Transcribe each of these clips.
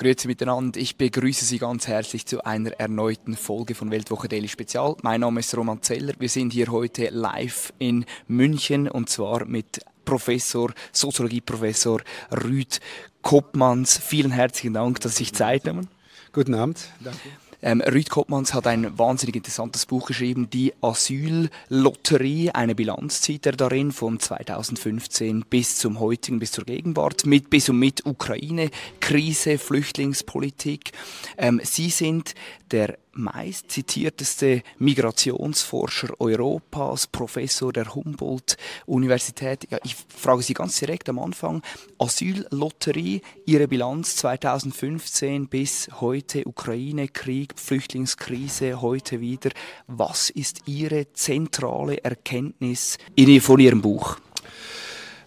Grüezi miteinander. Ich begrüße Sie ganz herzlich zu einer erneuten Folge von Weltwoche Daily Spezial. Mein Name ist Roman Zeller. Wir sind hier heute live in München und zwar mit Professor, Soziologieprofessor Rüd Koppmanns. Vielen herzlichen Dank, dass Sie sich Zeit nehmen. Guten Abend. Danke. Ähm, Rüd Koppmanns hat ein wahnsinnig interessantes Buch geschrieben, die Asyllotterie. Eine Bilanz zieht er darin von 2015 bis zum heutigen, bis zur Gegenwart, mit bis und mit Ukraine, Krise, Flüchtlingspolitik. Ähm, Sie sind der meist zitierteste Migrationsforscher Europas, Professor der Humboldt-Universität. Ja, ich frage Sie ganz direkt am Anfang, Asyllotterie, Ihre Bilanz 2015 bis heute, Ukraine-Krieg, Flüchtlingskrise, heute wieder. Was ist Ihre zentrale Erkenntnis von Ihrem Buch?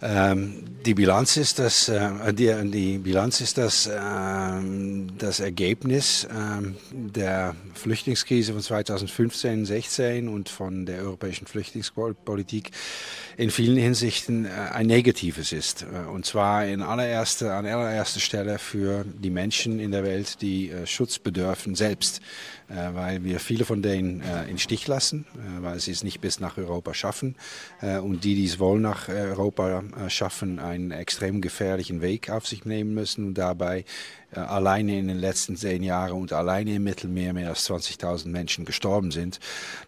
Ähm, die Bilanz ist das, äh, die, die, Bilanz ist das, äh, das Ergebnis äh, der Flüchtlingskrise von 2015, 16 und von der europäischen Flüchtlingspolitik in vielen Hinsichten äh, ein negatives ist. Äh, und zwar in allererster, an allererster Stelle für die Menschen in der Welt, die Schutz bedürfen selbst. Äh, weil wir viele von denen äh, in Stich lassen, äh, weil sie es nicht bis nach Europa schaffen. Und die, die es wohl nach Europa schaffen, einen extrem gefährlichen Weg auf sich nehmen müssen und dabei äh, alleine in den letzten zehn Jahren und alleine im Mittelmeer mehr als 20.000 Menschen gestorben sind.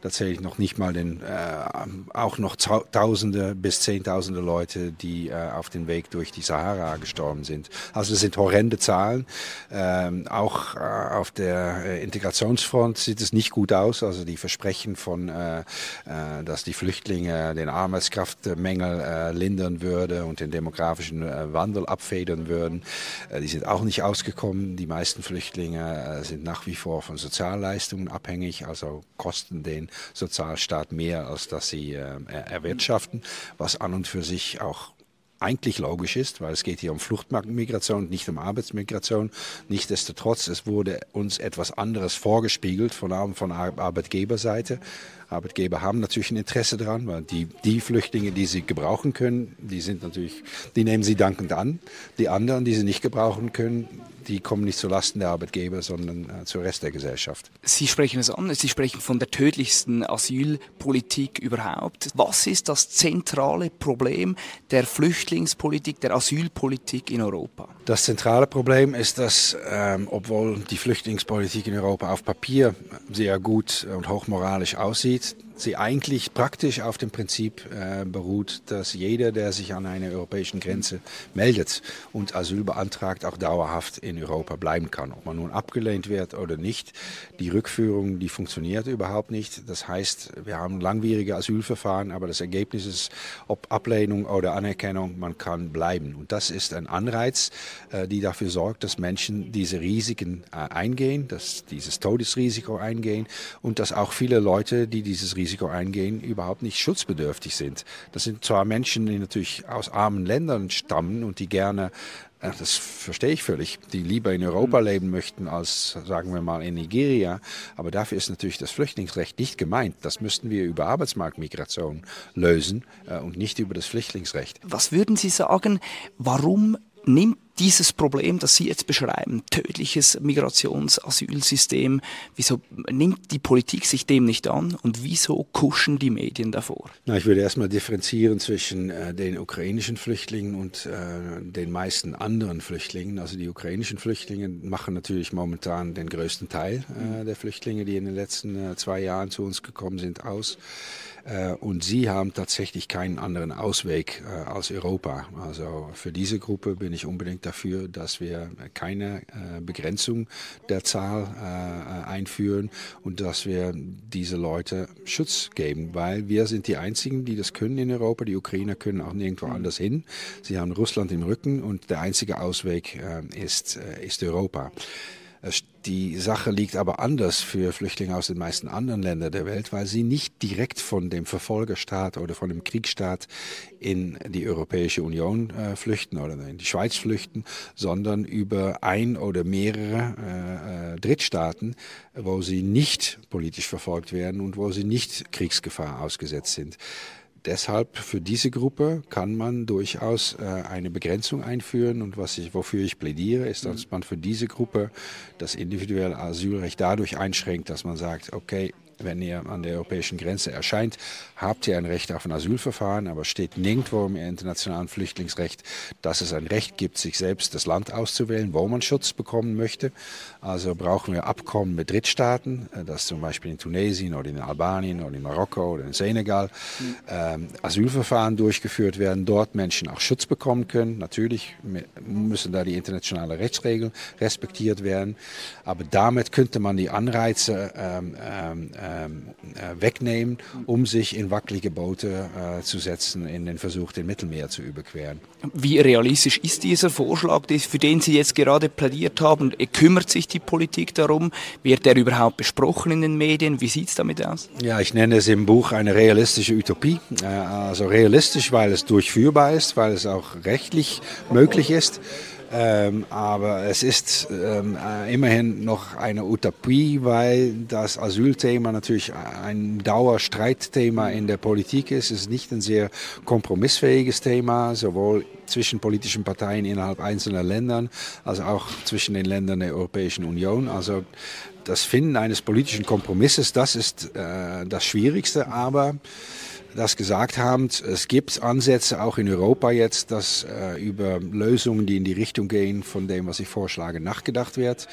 Da zähle ich noch nicht mal den, äh, auch noch Tausende bis Zehntausende Leute, die äh, auf dem Weg durch die Sahara gestorben sind. Also es sind horrende Zahlen. Ähm, auch äh, auf der äh, Integrationsfront sieht es nicht gut aus. Also die Versprechen von, äh, dass die Flüchtlinge den Arbeitskraftmängel lindern würde und den demografischen Wandel abfedern würden, die sind auch nicht ausgekommen gekommen. Die meisten Flüchtlinge äh, sind nach wie vor von Sozialleistungen abhängig, also kosten den Sozialstaat mehr, als dass sie äh, erwirtschaften, was an und für sich auch eigentlich logisch ist, weil es geht hier um Fluchtmigration, nicht um Arbeitsmigration. Nichtsdestotrotz, es wurde uns etwas anderes vorgespiegelt, von, von Arbeitgeberseite. Arbeitgeber haben natürlich ein Interesse daran, weil die, die Flüchtlinge, die sie gebrauchen können, die sind natürlich, die nehmen sie dankend an. Die anderen, die sie nicht gebrauchen können, die kommen nicht zu Lasten der Arbeitgeber, sondern äh, zur Rest der Gesellschaft. Sie sprechen es an, Sie sprechen von der tödlichsten Asylpolitik überhaupt. Was ist das zentrale Problem der Flüchtlingspolitik, der Asylpolitik in Europa? Das zentrale Problem ist, dass, ähm, obwohl die Flüchtlingspolitik in Europa auf Papier sehr gut und hochmoralisch aussieht, eat sie eigentlich praktisch auf dem Prinzip äh, beruht, dass jeder, der sich an einer europäischen Grenze meldet und Asyl beantragt, auch dauerhaft in Europa bleiben kann. Ob man nun abgelehnt wird oder nicht, die Rückführung, die funktioniert überhaupt nicht. Das heißt, wir haben langwierige Asylverfahren, aber das Ergebnis ist, ob Ablehnung oder Anerkennung, man kann bleiben. Und das ist ein Anreiz, äh, die dafür sorgt, dass Menschen diese Risiken äh, eingehen, dass dieses Todesrisiko eingehen und dass auch viele Leute, die dieses Risiko Risiko eingehen, überhaupt nicht schutzbedürftig sind. Das sind zwar Menschen, die natürlich aus armen Ländern stammen und die gerne das verstehe ich völlig, die lieber in Europa mhm. leben möchten als, sagen wir mal, in Nigeria. Aber dafür ist natürlich das Flüchtlingsrecht nicht gemeint. Das müssten wir über Arbeitsmarktmigration lösen äh, und nicht über das Flüchtlingsrecht. Was würden Sie sagen, warum nimmt dieses Problem, das Sie jetzt beschreiben, tödliches Migrationsasylsystem, wieso nimmt die Politik sich dem nicht an und wieso kuschen die Medien davor? Na, ich würde erstmal differenzieren zwischen äh, den ukrainischen Flüchtlingen und äh, den meisten anderen Flüchtlingen. Also die ukrainischen Flüchtlinge machen natürlich momentan den größten Teil äh, der Flüchtlinge, die in den letzten äh, zwei Jahren zu uns gekommen sind, aus. Äh, und sie haben tatsächlich keinen anderen Ausweg äh, als Europa. Also für diese Gruppe bin ich unbedingt dafür, dass wir keine äh, Begrenzung der Zahl einführen und dass wir diese Leute Schutz geben, weil wir sind die Einzigen, die das können in Europa. Die Ukrainer können auch nirgendwo anders hin. Sie haben Russland im Rücken und der einzige Ausweg ist, ist Europa. Die Sache liegt aber anders für Flüchtlinge aus den meisten anderen Ländern der Welt, weil sie nicht direkt von dem Verfolgerstaat oder von dem Kriegsstaat in die Europäische Union äh, flüchten oder in die Schweiz flüchten, sondern über ein oder mehrere äh, äh Drittstaaten, wo sie nicht politisch verfolgt werden und wo sie nicht Kriegsgefahr ausgesetzt sind. Deshalb für diese Gruppe kann man durchaus äh, eine Begrenzung einführen und was ich, wofür ich plädiere, ist, dass mhm. man für diese Gruppe das individuelle Asylrecht dadurch einschränkt, dass man sagt, okay, wenn ihr an der europäischen Grenze erscheint, habt ihr ein Recht auf ein Asylverfahren, aber steht nirgendwo im internationalen Flüchtlingsrecht, dass es ein Recht gibt, sich selbst das Land auszuwählen, wo man Schutz bekommen möchte. Also brauchen wir Abkommen mit Drittstaaten, äh, dass zum Beispiel in Tunesien oder in Albanien oder in Marokko oder in Senegal ähm, Asylverfahren durchgeführt werden, dort Menschen auch Schutz bekommen können. Natürlich müssen da die internationalen Rechtsregeln respektiert werden, aber damit könnte man die Anreize ähm, ähm, ähm, äh, wegnehmen, um sich in wackelige Boote äh, zu setzen, in den Versuch, den Mittelmeer zu überqueren. Wie realistisch ist dieser Vorschlag, für den Sie jetzt gerade plädiert haben? Kümmert sich die Politik darum? Wird der überhaupt besprochen in den Medien? Wie sieht es damit aus? Ja, ich nenne es im Buch eine realistische Utopie. Äh, also realistisch, weil es durchführbar ist, weil es auch rechtlich möglich ist. Ähm, aber es ist ähm, äh, immerhin noch eine Utopie, weil das Asylthema natürlich ein Dauerstreitthema in der Politik ist. Es ist nicht ein sehr kompromissfähiges Thema, sowohl zwischen politischen Parteien innerhalb einzelner Ländern als auch zwischen den Ländern der Europäischen Union. Also das Finden eines politischen Kompromisses, das ist äh, das Schwierigste, aber das gesagt haben, es gibt Ansätze auch in Europa jetzt, dass äh, über Lösungen, die in die Richtung gehen von dem, was ich vorschlage, nachgedacht wird.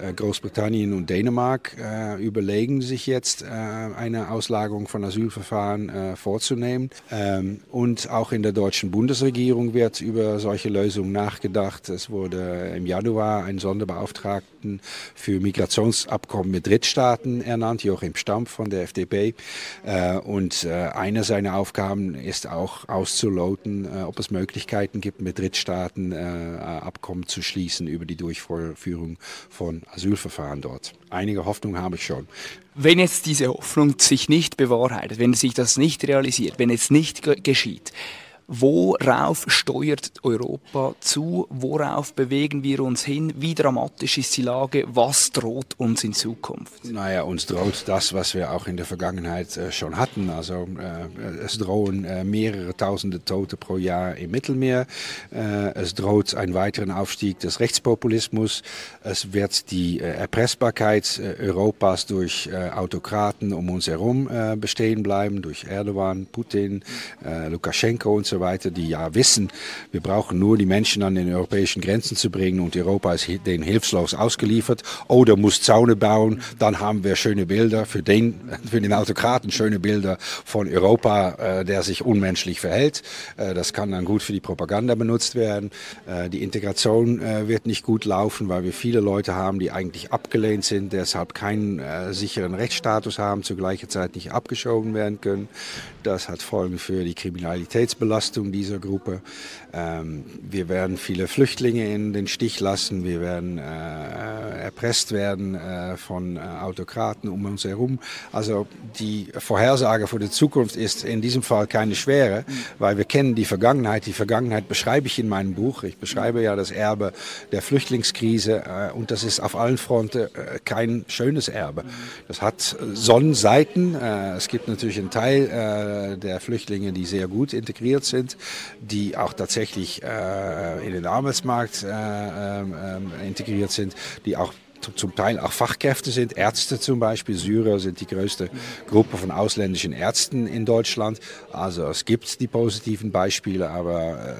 Äh, Großbritannien und Dänemark äh, überlegen sich jetzt, äh, eine Auslagerung von Asylverfahren vorzunehmen. Ähm, und auch in der deutschen Bundesregierung wird über solche Lösungen nachgedacht. Es wurde im Januar ein Sonderbeauftragten für Migrationsabkommen mit Drittstaaten ernannt, Joachim Stampf von der FDP. Und eine eine seiner Aufgaben ist auch auszuloten, ob es Möglichkeiten gibt, mit Drittstaaten Abkommen zu schließen über die Durchführung von Asylverfahren dort. Einige Hoffnung habe ich schon. Wenn jetzt diese Hoffnung sich nicht bewahrheitet, wenn sich das nicht realisiert, wenn es nicht geschieht, Worauf steuert Europa zu? Worauf bewegen wir uns hin? Wie dramatisch ist die Lage? Was droht uns in Zukunft? Naja, uns droht das, was wir auch in der Vergangenheit äh, schon hatten. Also äh, es drohen äh, mehrere tausende Tote pro Jahr im Mittelmeer. Äh, es droht ein weiteren Aufstieg des Rechtspopulismus. Es wird die äh, Erpressbarkeit äh, Europas durch Autokraten um uns herum bestehen bleiben, durch Erdogan, Putin, Lukaschenko und so weiter, die ja wissen, wir brauchen nur die Menschen an den europäischen Grenzen zu bringen und Europa ist denen hilflos ausgeliefert oder muss Zaune bauen, dann haben wir schöne Bilder für den, für den Autokraten, schöne Bilder von Europa, äh, der sich unmenschlich verhält. Äh, das kann dann gut für die Propaganda benutzt werden. Äh, die Integration äh, wird nicht gut laufen, weil wir viele Leute haben, die eigentlich abgelehnt sind, deshalb keinen äh, sicheren Rechtsstatus haben, zur gleichen Zeit nicht abgeschoben werden können. Das hat Folgen für die Kriminalitätsbelastung Belastung dieser Gruppe. Ähm, wir werden viele Flüchtlinge in den Stich lassen. Wir werden äh, erpresst werden äh, von äh, Autokraten um uns herum. Also die Vorhersage für die Zukunft ist in diesem Fall keine schwere, weil wir kennen die Vergangenheit. Die Vergangenheit beschreibe ich in meinem Buch. Ich beschreibe ja das Erbe der Flüchtlingskrise äh, und das ist auf allen Fronten äh, kein schönes Erbe. Das hat Sonnenseiten. Äh, es gibt natürlich einen Teil der Flüchtlinge, die sehr gut integriert sind sind, die auch tatsächlich äh, in den Arbeitsmarkt äh, ähm, ähm, integriert sind, die auch zum Teil auch Fachkräfte sind, Ärzte zum Beispiel. Syrer sind die größte Gruppe von ausländischen Ärzten in Deutschland. Also es gibt die positiven Beispiele, aber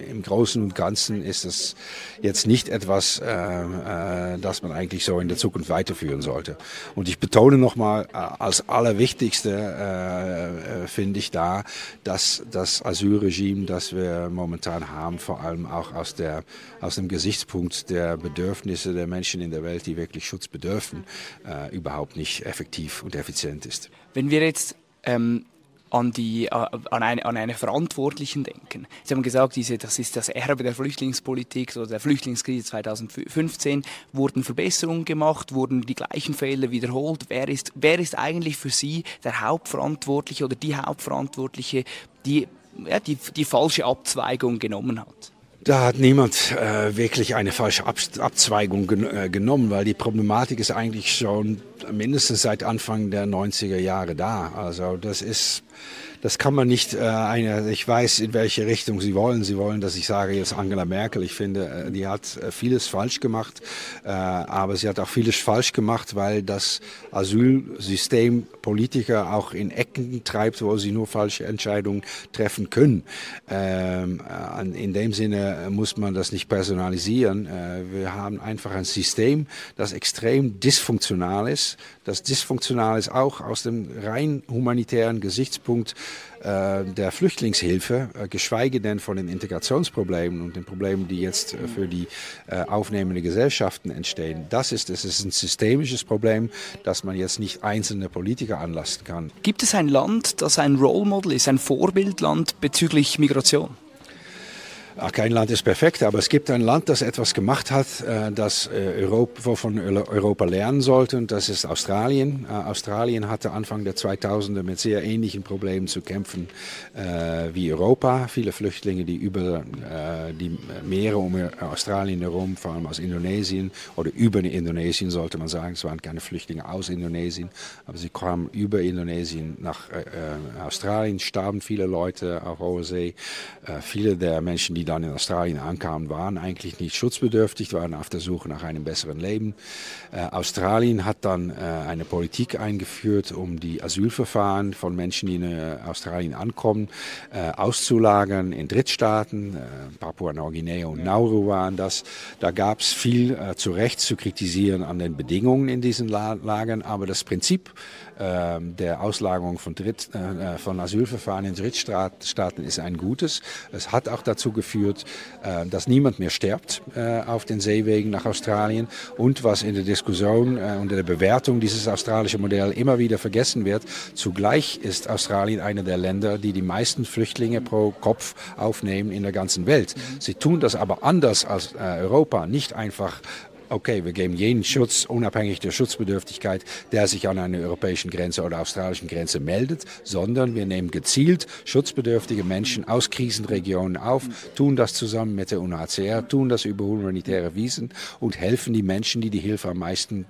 äh, im Großen und Ganzen ist es jetzt nicht etwas, äh, äh, das man eigentlich so in der Zukunft weiterführen sollte. Und ich betone nochmal, äh, als allerwichtigste äh, äh, finde ich da, dass das Asylregime, das wir momentan haben, vor allem auch aus, der, aus dem Gesichtspunkt der Bedürfnisse der Menschen in der Welt, die wirklich Schutz bedürfen, äh, überhaupt nicht effektiv und effizient ist. Wenn wir jetzt ähm, an, die, an, eine, an eine Verantwortlichen denken. Sie haben gesagt, diese, das ist das Erbe der Flüchtlingspolitik oder der Flüchtlingskrise 2015. Wurden Verbesserungen gemacht, wurden die gleichen Fälle wiederholt. Wer ist, wer ist eigentlich für Sie der Hauptverantwortliche oder die Hauptverantwortliche, die ja, die, die falsche Abzweigung genommen hat? Da hat niemand äh, wirklich eine falsche Ab Abzweigung gen äh, genommen, weil die Problematik ist eigentlich schon mindestens seit Anfang der 90er Jahre da. Also das ist das kann man nicht äh, eine, ich weiß, in welche Richtung Sie wollen. Sie wollen, dass ich sage jetzt Angela Merkel. Ich finde, äh, die hat äh, vieles falsch gemacht, äh, aber sie hat auch vieles falsch gemacht, weil das Asylsystem Politiker auch in Ecken treibt, wo sie nur falsche Entscheidungen treffen können. Ähm, äh, in dem Sinne muss man das nicht personalisieren. Äh, wir haben einfach ein System, das extrem dysfunktional ist, das dysfunktional ist auch aus dem rein humanitären Gesichtspunkt äh, der Flüchtlingshilfe, äh, geschweige denn von den Integrationsproblemen und den Problemen, die jetzt äh, für die aufnehmenden Gesellschaften entstehen. Das ist, das ist ein systemisches Problem, das man jetzt nicht einzelne Politiker anlasten kann. Gibt es ein Land, das ein Role Model ist, ein Vorbildland bezüglich Migration? Ach, kein Land ist perfekt, aber es gibt ein Land, das etwas gemacht hat, äh, das äh, Europa, wovon Europa lernen sollte, und das ist Australien. Äh, Australien hatte Anfang der 2000er mit sehr ähnlichen Problemen zu kämpfen wie Europa. Viele Flüchtlinge, die über die Meere um Australien herum, vor allem aus Indonesien oder über Indonesien, sollte man sagen, es waren keine Flüchtlinge aus Indonesien, aber sie kamen über Indonesien nach Australien, starben viele Leute auf hoher See. Viele der Menschen, die dann in Australien ankamen, waren eigentlich nicht schutzbedürftig, waren auf der Suche nach einem besseren Leben. Äh, Australien hat dann äh, eine Politik eingeführt, um die Asylverfahren von Menschen, die in äh, Australien ankommen, äh, auszulagern in Drittstaaten. Äh, Papua-Neuguinea und Nauru waren das. Da gab es viel äh, zu Recht zu kritisieren an den Bedingungen in diesen Lagern, aber das Prinzip der Auslagerung von, Dritt, von Asylverfahren in Drittstaaten ist ein gutes. Es hat auch dazu geführt, dass niemand mehr stirbt auf den Seewegen nach Australien und was in der Diskussion äh, und der Bewertung dieses australischen Modells immer wieder vergessen wird. Zugleich ist Australien einer der Länder, die die meisten Flüchtlinge pro Kopf aufnehmen in der ganzen Welt. Sie tun das aber anders als äh, Europa, nicht einfach okay, wir geben jeden Schutz, unabhängig der Schutzbedürftigkeit, der sich an einer europäischen Grenze oder australischen Grenze meldet, sondern wir nehmen gezielt schutzbedürftige Menschen aus Krisenregionen auf, tun das zusammen mit der UNHCR, tun das über humanitäre Wiesen und helfen die Menschen, die die Hilfe am meisten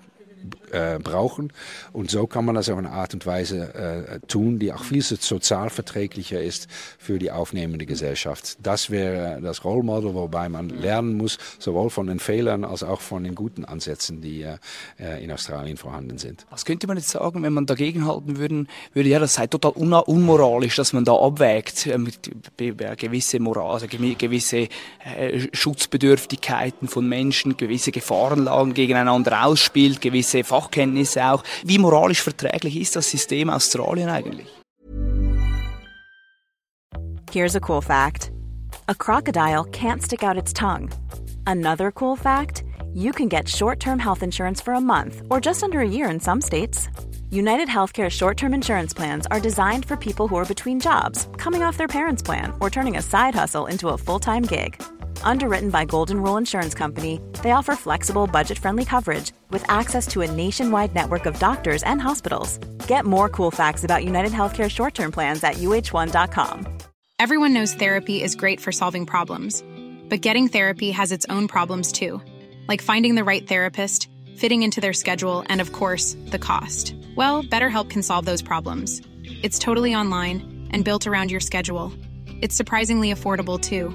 äh, brauchen. Und so kann man das auf eine Art und Weise äh, tun, die auch viel sozialverträglicher ist für die aufnehmende Gesellschaft. Das wäre das Role Model, wobei man lernen muss, sowohl von den Fehlern als auch von den guten Ansätzen, die äh, in Australien vorhanden sind. Was könnte man jetzt sagen, wenn man dagegen halten würde, würde ja, das sei total un unmoralisch, dass man da abwägt, äh, mit gewisse Moral, also gewisse äh, Schutzbedürftigkeiten von Menschen, gewisse Gefahrenlagen gegeneinander ausspielt, gewisse Fachkenntnisse auch. Wie moralisch verträglich ist das System Australien eigentlich? Here's a cool fact. A crocodile can't stick out its tongue. Another cool fact, you can get short-term health insurance for a month or just under a year in some states. United Healthcare short term insurance plans are designed for people who are between jobs, coming off their parents' plan, or turning a side hustle into a full time gig. Underwritten by Golden Rule Insurance Company, they offer flexible, budget friendly coverage with access to a nationwide network of doctors and hospitals. Get more cool facts about United Healthcare short term plans at uh1.com. Everyone knows therapy is great for solving problems, but getting therapy has its own problems too, like finding the right therapist, fitting into their schedule, and of course, the cost. Well, BetterHelp can solve those problems. It's totally online and built around your schedule. It's surprisingly affordable too.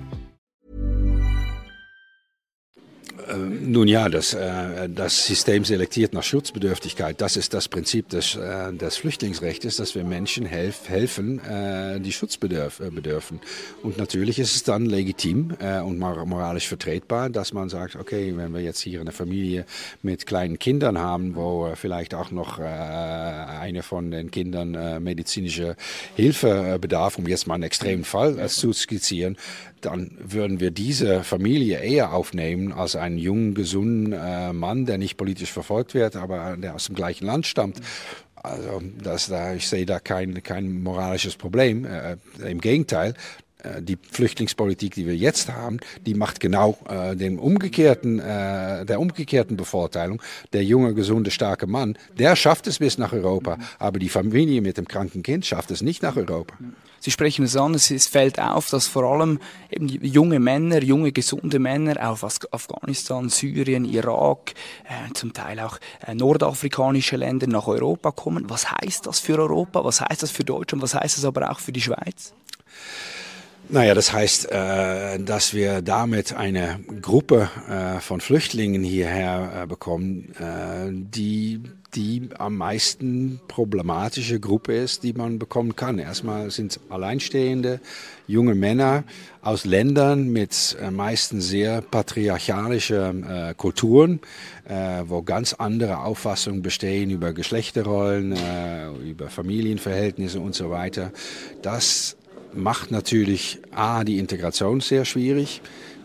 nun ja, das, äh, das System selektiert nach Schutzbedürftigkeit. Das ist das Prinzip des, äh, des Flüchtlingsrechts, dass wir Menschen helf, helfen, äh, die Schutz bedürfen. Und natürlich ist es dann legitim und moralisch vertretbar, dass man sagt, okay, wenn wir jetzt hier eine Familie mit kleinen Kindern haben, wo vielleicht auch noch eine von den Kindern medizinische Hilfe bedarf, um jetzt mal einen extremen Fall zu skizzieren, dann würden wir diese Familie eher aufnehmen als einen jungen, gesunden äh, Mann, der nicht politisch verfolgt wird, aber der aus dem gleichen Land stammt. Also das, da, ich sehe da kein, kein moralisches Problem. Äh, Im Gegenteil, die Flüchtlingspolitik, die wir jetzt haben, die macht genau äh, den umgekehrten, äh, der umgekehrten Bevorteilung. Der junge, gesunde, starke Mann, der schafft es bis nach Europa, aber die Familie mit dem kranken Kind schafft es nicht nach Europa. Sie sprechen es an, es fällt auf, dass vor allem eben junge Männer, junge, gesunde Männer aus Afghanistan, Syrien, Irak, äh, zum Teil auch äh, nordafrikanische Länder nach Europa kommen. Was heißt das für Europa? Was heißt das für Deutschland? Was heißt das aber auch für die Schweiz? Naja, das heißt, äh, dass wir damit eine Gruppe äh, von Flüchtlingen hierher äh, bekommen, die die am meisten problematische Gruppe ist, die man bekommen kann. Erstmal sind alleinstehende junge Männer aus Ländern mit meistens sehr patriarchalischen Kulturen, wo ganz andere Auffassungen bestehen über Geschlechterrollen, über Familienverhältnisse und so weiter. Das macht natürlich A, die Integration sehr schwierig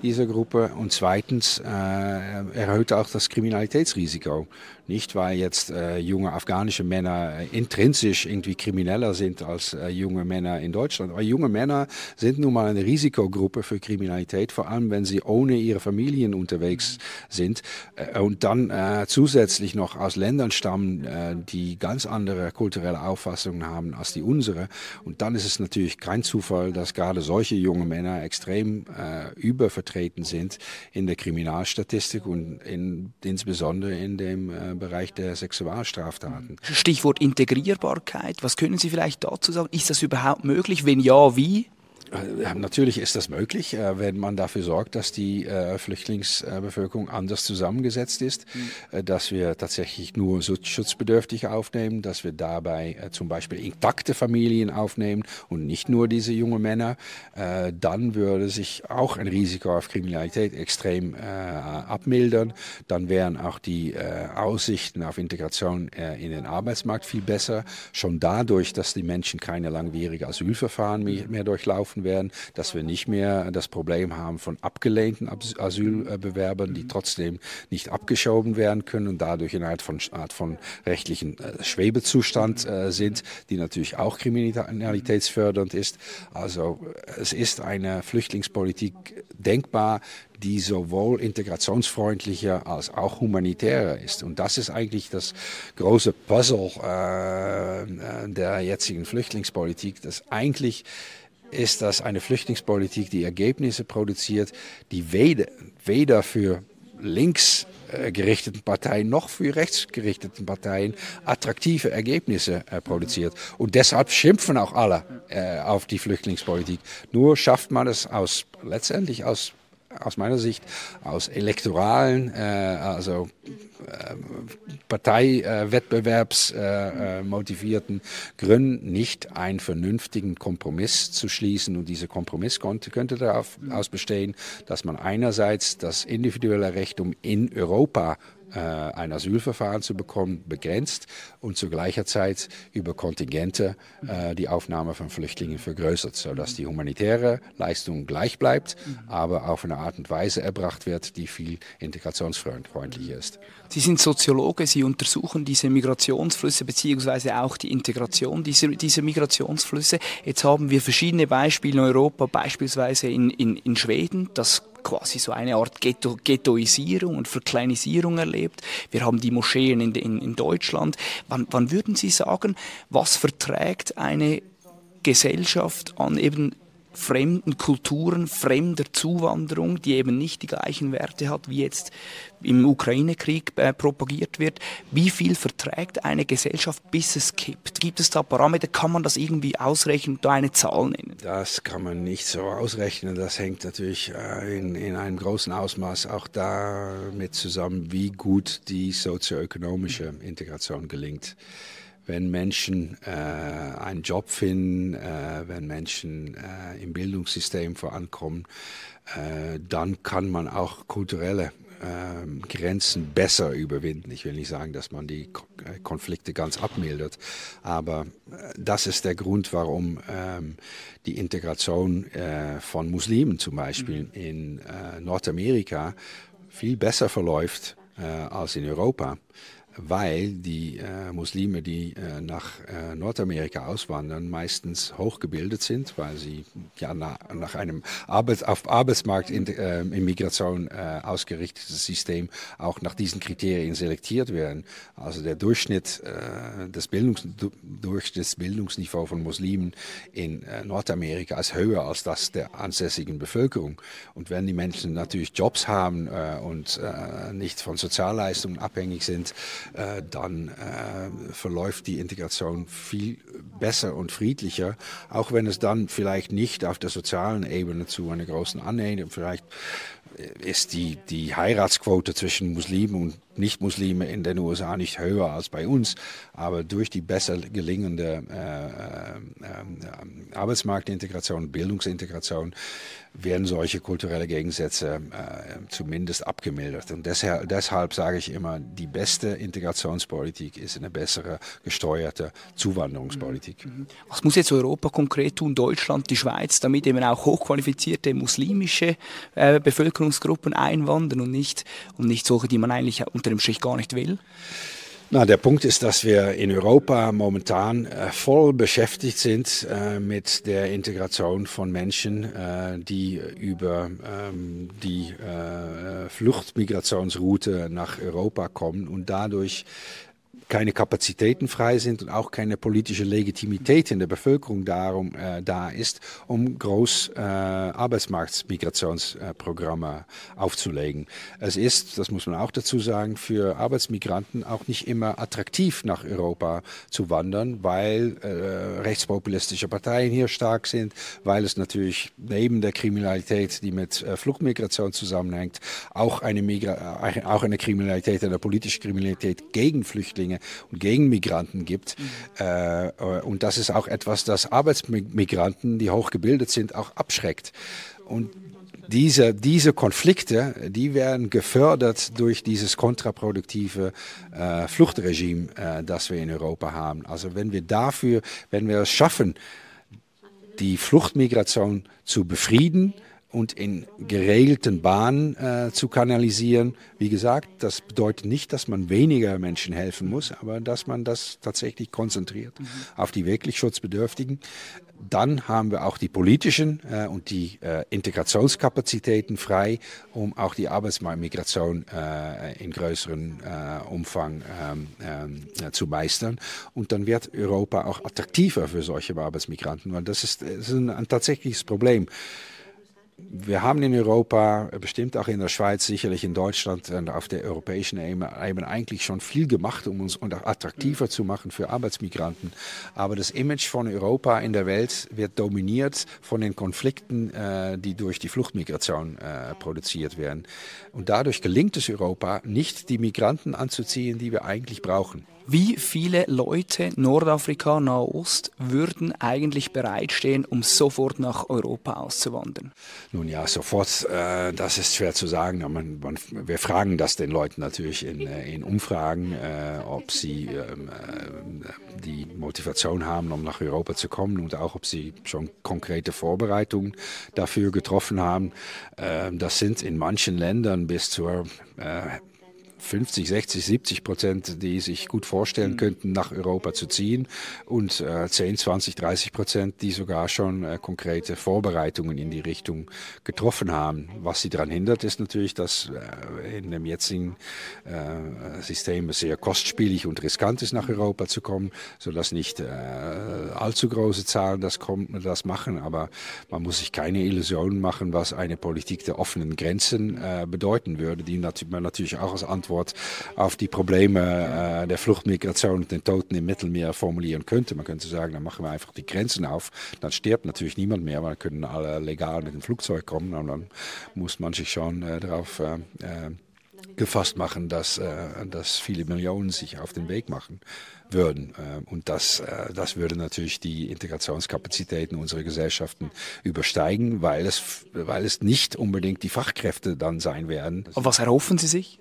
dieser Gruppe und zweitens äh, erhöht auch das Kriminalitätsrisiko. Nicht, weil jetzt äh, junge afghanische Männer äh, intrinsisch irgendwie krimineller sind als äh, junge Männer in Deutschland. Aber junge Männer sind nun mal eine Risikogruppe für Kriminalität, vor allem wenn sie ohne ihre Familien unterwegs sind äh, und dann äh, zusätzlich noch aus Ländern stammen, äh, die ganz andere kulturelle Auffassungen haben als die unsere. Und dann ist es natürlich kein Zufall, dass gerade solche junge Männer extrem übervertreten sind in der Kriminalstatistik und in, insbesondere in dem Bereich der Sexualstraftaten. Stichwort Integrierbarkeit. Was können Sie vielleicht dazu sagen? Ist das überhaupt möglich? Wenn ja, wie? Äh, natürlich ist das möglich, äh, wenn man dafür sorgt, dass die äh, Flüchtlingsbevölkerung anders zusammengesetzt ist, mhm. dass wir tatsächlich nur schutzbedürftige aufnehmen, dass wir dabei zum Beispiel intakte Familien aufnehmen und nicht nur diese jungen Männer. Dann würde sich auch ein Risiko auf Kriminalität extrem abmildern. Dann wären auch die Aussichten auf Integration in den Arbeitsmarkt viel besser. Schon dadurch, dass die Menschen keine langwierige Asylverfahren mehr durchlaufen werden, dass wir nicht mehr das Problem haben von abgelehnten Asylbewerbern, die trotzdem nicht abgeschoben werden können und dadurch in einer von, Art von rechtlichen äh, Schwebezustand äh, sind, die natürlich auch kriminalitätsfördernd ist. Also es ist eine Flüchtlingspolitik denkbar, die sowohl integrationsfreundlicher als auch humanitärer ist. Und das ist eigentlich das große Puzzle äh, der jetzigen Flüchtlingspolitik, dass eigentlich ist das eine Flüchtlingspolitik, die Ergebnisse produziert, die weder, weder für links gerichteten Parteien noch für rechtsgerichteten Parteien attraktive Ergebnisse äh, produziert. Und deshalb schimpfen auch alle äh, auf die Flüchtlingspolitik. Nur schafft man es aus, letztendlich aus aus meiner Sicht aus elektoralen, äh, also äh, Parteiwettbewerbsmotivierten äh, Gründen nicht einen vernünftigen Kompromiss zu schließen. Und dieser Kompromiss konnte, könnte daraus bestehen, dass man einerseits das individuelle Recht, um in Europa äh, ein Asylverfahren zu bekommen, begrenzt und zu gleicher Zeit über Kontingente äh, die Aufnahme von Flüchtlingen vergrößert, sodass die humanitäre Leistung gleich bleibt, aber auf eine Art und Weise erbracht wird, die viel integrationsfreundlicher ist. Sie sind Soziologe, Sie untersuchen diese Migrationsflüsse beziehungsweise auch die Integration dieser, dieser Migrationsflüsse. Jetzt haben wir verschiedene Beispiele in Europa, beispielsweise in, in, in Schweden, das quasi so eine Art Ghetto, Ghettoisierung und Verkleinisierung erlebt. Wir haben die Moscheen in, in, in Deutschland. Wann, wann würden Sie sagen, was verträgt eine Gesellschaft an eben fremden Kulturen, fremder Zuwanderung, die eben nicht die gleichen Werte hat, wie jetzt im Ukraine-Krieg äh, propagiert wird. Wie viel verträgt eine Gesellschaft, bis es kippt? Gibt es da Parameter? Kann man das irgendwie ausrechnen da eine Zahl nennen? Das kann man nicht so ausrechnen. Das hängt natürlich äh, in, in einem großen Ausmaß auch damit zusammen, wie gut die sozioökonomische Integration gelingt wenn Menschen äh, einen Job finden, äh, wenn Menschen äh, im Bildungssystem vorankommen, äh, dann kann man auch kulturelle ähm, Grenzen besser überwinden. Ich will nicht sagen, dass man die äh, Konflikte ganz abmildert, aber äh, das ist der Grund, warum ähm, die Integration von Muslimen zum Beispiel mhm. in Nordamerika viel besser verläuft als in Europa weil die äh, Muslime, die äh, nach äh, Nordamerika auswandern, meistens hochgebildet sind, weil sie ja nach, nach einem Arbeits auf Arbeitsmarktimmigration äh, äh, ausgerichtetes System auch nach diesen Kriterien selektiert werden. Also der Durchschnitt äh, des Bildungs durch das Bildungsniveau von Muslimen in äh, Nordamerika ist höher als das der ansässigen Bevölkerung. Und wenn die Menschen natürlich Jobs haben und nicht von Sozialleistungen abhängig sind, äh, dann äh, verläuft die Integration viel besser und friedlicher, auch wenn es dann vielleicht nicht auf der sozialen Ebene zu einer großen Annäherung, vielleicht ist die, die Heiratsquote zwischen Muslimen und Nicht-Muslime in den USA nicht höher als bei uns, aber durch die besser gelingende äh, äh, äh, Arbeitsmarktintegration, Bildungsintegration werden solche kulturelle Gegensätze äh, zumindest abgemildert. Und deshalb, deshalb sage ich immer, die beste Integrationspolitik ist eine bessere gesteuerte Zuwanderungspolitik. Mhm. Mhm. Was muss jetzt Europa konkret tun, Deutschland, die Schweiz, damit eben auch hochqualifizierte muslimische äh, Bevölkerungsgruppen einwandern und nicht, und nicht solche, die man eigentlich unter dem Strich gar nicht will? Na, der Punkt ist, dass wir in Europa momentan äh, voll beschäftigt sind äh, mit der Integration von Menschen, äh, die über ähm, die äh, Fluchtmigrationsroute nach Europa kommen und dadurch keine Kapazitäten frei sind und auch keine politische Legitimität in der Bevölkerung darum äh, da ist, um groß äh, Arbeitsmarktmigrationsprogramme äh, aufzulegen. Es ist, das muss man auch dazu sagen, für Arbeitsmigranten auch nicht immer attraktiv nach Europa zu wandern, weil äh, rechtspopulistische Parteien hier stark sind, weil es natürlich neben der Kriminalität, die mit äh, Fluchtmigration zusammenhängt, auch eine, Migra äh, auch eine Kriminalität, eine politische Kriminalität gegen Flüchtlinge Flüchtlinge und gegen Migranten gibt. Mhm. Äh, und das ist auch etwas, das Arbeitsmigranten, die hochgebildet sind, auch abschreckt. Und diese, diese Konflikte, die werden gefördert durch dieses kontraproduktive äh, Fluchtregime, äh, das wir in Europa haben. Also wenn wir dafür, wenn wir es schaffen, die Fluchtmigration zu befrieden, und in geregelten Bahnen äh, zu kanalisieren. Wie gesagt, das bedeutet nicht, dass man weniger Menschen helfen muss, aber dass man das tatsächlich konzentriert mhm. auf die wirklich Schutzbedürftigen. Dann haben wir auch die politischen äh, und die äh, Integrationskapazitäten frei, um auch die Arbeitsmarktmigration äh, in größerem äh, Umfang ähm, ähm, zu meistern. Und dann wird Europa auch attraktiver für solche Arbeitsmigranten, weil das ist, das ist ein, ein tatsächliches Problem wir haben in Europa, bestimmt auch in der Schweiz, sicherlich in Deutschland und auf der europäischen Ebene eigentlich schon viel gemacht, um uns attraktiver zu machen für Arbeitsmigranten. Aber das Image von Europa in der Welt wird dominiert von den Konflikten, äh, die durch die Fluchtmigration äh, produziert werden. Und dadurch gelingt es Europa nicht, die Migranten anzuziehen, die wir eigentlich brauchen. Wie viele Leute, Nordafrika, Nahost, würden eigentlich bereitstehen, um sofort nach Europa auszuwandern? Nun ja, sofort, äh, das ist schwer zu sagen. Man, man, wir fragen das den Leuten natürlich in, äh, in Umfragen, äh, ob sie ähm, äh, die Motivation haben, um nach Europa zu kommen und auch, ob sie schon konkrete Vorbereitungen dafür getroffen haben. Ähm, das sind in manchen Ländern bis zur äh, 50, 60, 70 Prozent, die sich gut vorstellen mhm. könnten, nach Europa zu ziehen und äh, 10, 20, 30 Prozent, die sogar schon äh, konkrete Vorbereitungen in die Richtung getroffen haben. Was sie daran hindert, ist natürlich, dass äh, in dem jetzigen äh, System es sehr kostspielig und riskant ist, nach Europa zu kommen, sodass nicht äh, allzu große Zahlen das, kommen, das machen. Aber man muss sich keine Illusionen machen, was eine Politik der offenen Grenzen äh, bedeuten würde, die man natürlich auch als Antwort auf die Probleme äh, der Fluchtmigration und den Toten im Mittelmeer formulieren könnte. Man könnte sagen, dann machen wir einfach die Grenzen auf. Dann stirbt natürlich niemand mehr, weil dann können alle legal mit dem Flugzeug kommen. Und dann muss man sich schon äh, darauf äh, äh gefasst machen, dass, dass viele Millionen sich auf den Weg machen würden. Und das, das würde natürlich die Integrationskapazitäten unserer Gesellschaften übersteigen, weil es, weil es nicht unbedingt die Fachkräfte dann sein werden. Und was erhoffen Sie sich?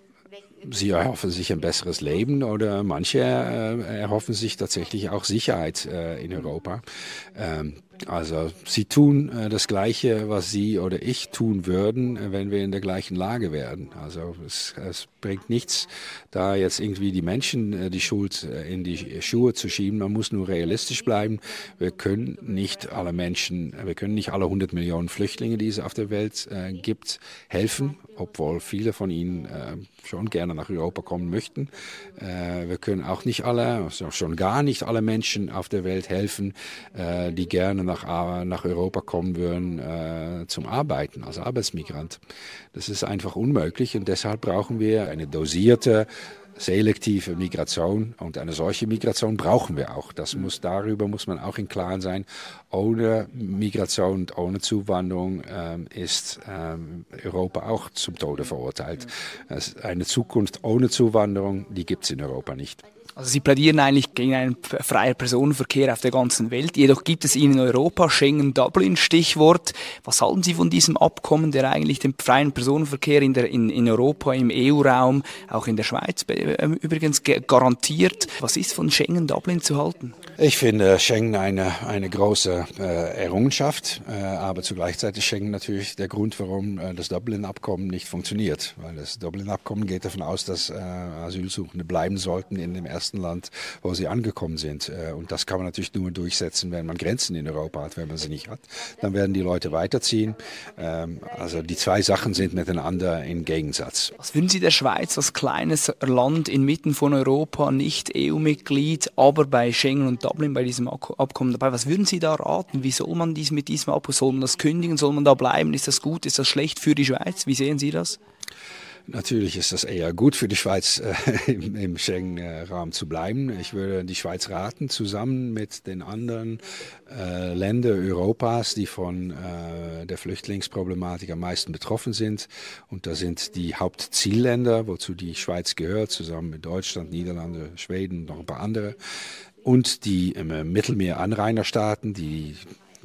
Sie erhoffen sich ein besseres Leben oder manche äh, erhoffen sich tatsächlich auch Sicherheit äh, in Europa. Ähm, also sie tun äh, das Gleiche, was Sie oder ich tun würden, äh, wenn wir in der gleichen Lage wären. Also es, es bringt nichts, da jetzt irgendwie die Menschen äh, die Schuld äh, in die Schuhe zu schieben. Man muss nur realistisch bleiben. Wir können nicht alle Menschen, wir können nicht alle 100 Millionen Flüchtlinge, die es auf der Welt äh, gibt, helfen, obwohl viele von ihnen äh, schon gerne nach Europa kommen möchten. wir können auch nicht alle, also schon gar nicht alle Menschen auf der Welt helfen, die gerne nach, nach Europa kommen würden äh, zum Arbeiten als Arbeitsmigrant. Das ist einfach unmöglich und deshalb brauchen wir eine dosierte, selektive Migration und eine solche Migration brauchen wir auch. Das muss darüber muss man auch im Klaren sein. Ohne Migration und ohne Zuwanderung ähm, ist ähm, Europa auch zum Tode verurteilt. Eine Zukunft ohne Zuwanderung, die gibt es in Europa nicht. Also Sie plädieren eigentlich gegen einen freien Personenverkehr auf der ganzen Welt. Jedoch gibt es in Europa Schengen Dublin Stichwort. Was halten Sie von diesem Abkommen, der eigentlich den freien Personenverkehr in, der, in, in Europa, im EU-Raum, auch in der Schweiz äh, übrigens garantiert? Was ist von Schengen Dublin zu halten? Ich finde Schengen eine, eine große äh, Errungenschaft, äh, aber zugleich ist Schengen natürlich der Grund, warum äh, das Dublin-Abkommen nicht funktioniert. Weil das Dublin-Abkommen geht davon aus, dass äh, Asylsuchende bleiben sollten in dem ersten Land, wo sie angekommen sind. Äh, und das kann man natürlich nur durchsetzen, wenn man Grenzen in Europa hat. Wenn man sie nicht hat, dann werden die Leute weiterziehen. Ähm, also die zwei Sachen sind miteinander im Gegensatz. Was würden Sie der Schweiz als kleines Land inmitten von Europa, nicht EU-Mitglied, aber bei Schengen und Dublin bei diesem Abkommen dabei. Was würden Sie da raten? Wie soll man dies mit diesem Abkommen, soll man das kündigen, soll man da bleiben? Ist das gut, ist das schlecht für die Schweiz? Wie sehen Sie das? Natürlich ist das eher gut für die Schweiz, äh, im, im Schengen-Rahmen zu bleiben. Ich würde die Schweiz raten, zusammen mit den anderen äh, Ländern Europas, die von äh, der Flüchtlingsproblematik am meisten betroffen sind. Und da sind die Hauptzielländer, wozu die Schweiz gehört, zusammen mit Deutschland, Niederlande, Schweden und noch ein paar andere, und die im Mittelmeer-Anrainerstaaten, die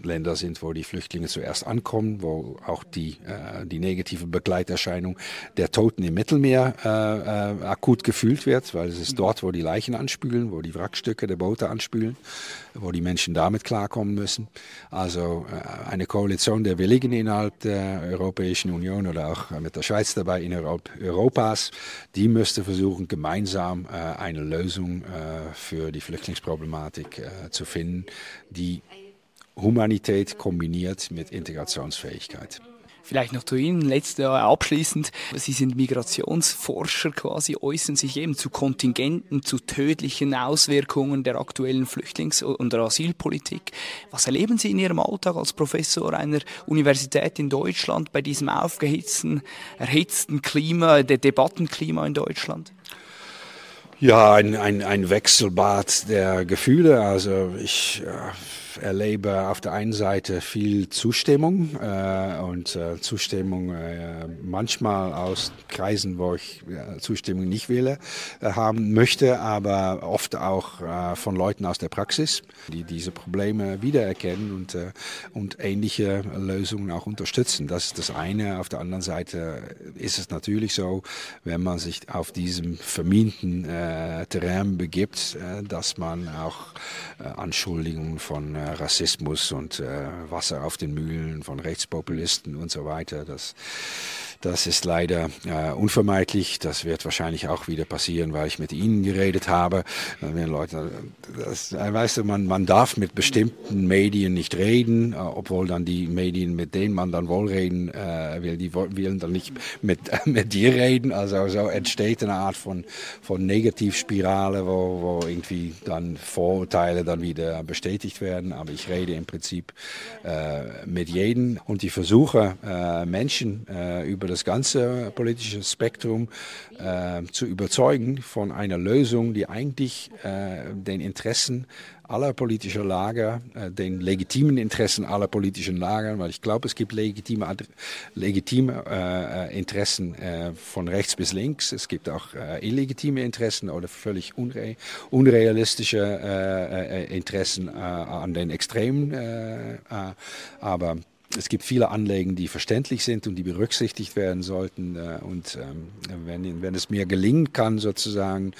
Länder sind, wo die Flüchtlinge zuerst ankommen, wo auch die, äh, die negative Begleiterscheinung der Toten im Mittelmeer äh, äh, akut gefühlt wird, weil es ist dort, wo die Leichen anspülen, wo die Wrackstücke der Boote anspülen, wo die Menschen damit klarkommen müssen. Also äh, eine Koalition der Willigen innerhalb der Europäischen Union oder auch mit der Schweiz dabei innerhalb Europas, die müsste versuchen, gemeinsam äh, eine Lösung äh, für die Flüchtlingsproblematik zu finden, die Humanität kombiniert mit Integrationsfähigkeit. Vielleicht noch zu Ihnen, letzte Jahr abschließend. Sie sind Migrationsforscher quasi, äußern sich eben zu Kontingenten, zu tödlichen Auswirkungen der aktuellen Flüchtlings- und Asylpolitik. Was erleben Sie in Ihrem Alltag als Professor einer Universität in Deutschland bei diesem aufgehitzten, erhitzten Klima, der Debattenklima in Deutschland? Ja, ein, ein, ein Wechselbad der Gefühle. Also ich äh, erlebe auf der einen Seite viel Zustimmung äh, und äh, Zustimmung äh, manchmal aus Kreisen, wo ich Zustimmung nicht wähle, äh, haben möchte, aber oft auch äh, von Leuten aus der Praxis, die diese Probleme wiedererkennen und, äh, und ähnliche Lösungen auch unterstützen. Das ist das eine. Auf der anderen Seite ist es natürlich so, wenn man sich auf diesem verminten Terrain begibt, dass man auch Anschuldigungen von Rassismus und äh, Wasser auf den Mühlen von Rechtspopulisten und so weiter, das Das ist leider äh, unvermeidlich. Das wird wahrscheinlich auch wieder passieren, weil ich mit Ihnen geredet habe. Wenn Leute, das, weißt du, man, man darf mit bestimmten Medien nicht reden, äh, obwohl dann die Medien, mit denen man dann wohl reden äh, will, die wollen dann nicht mit, äh, mit dir reden. Also so entsteht eine Art von, von Negativspirale, wo, wo irgendwie dann Vorurteile dann wieder bestätigt werden. Aber ich rede im Prinzip äh, mit jedem und ich versuche äh, Menschen äh, über das ganze politische Spektrum äh, zu überzeugen von einer Lösung, die eigentlich äh, den Interessen aller politischer Lager, äh, den legitimen Interessen aller politischen Lager, weil ich glaube, es gibt legitime, legitime äh, Interessen äh, von rechts bis links. Es gibt auch äh, illegitime Interessen oder völlig unre unrealistische äh, äh, Interessen an den Extremen. aber es gibt viele Anliegen, die verständlich sind und die berücksichtigt werden sollten. Und ähm, wenn, wenn es mir gelingen kann, sozusagen,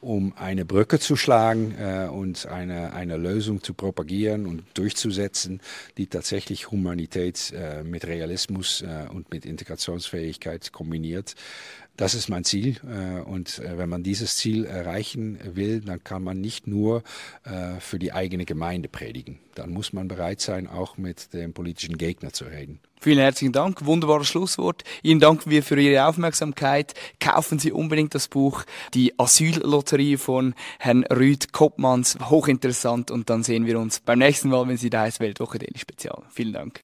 um eine Brücke zu schlagen äh, und eine, eine Lösung zu propagieren und durchzusetzen, die tatsächlich Humanität äh, mit Realismus äh, und mit Integrationsfähigkeit kombiniert. Das ist mein Ziel. Äh, und äh, wenn man dieses Ziel erreichen will, dann kann man nicht nur äh, für die eigene Gemeinde predigen. Dann muss man bereit sein, auch mit dem politischen Gegner zu reden. Vielen herzlichen Dank. Wunderbares Schlusswort. Ihnen danken wir für Ihre Aufmerksamkeit. Kaufen Sie unbedingt das Buch Die Asyllotterie von Herrn Rüd Koppmanns. Hochinteressant. Und dann sehen wir uns beim nächsten Mal, wenn Sie da ist Weltwoche Daily Spezial. Vielen Dank.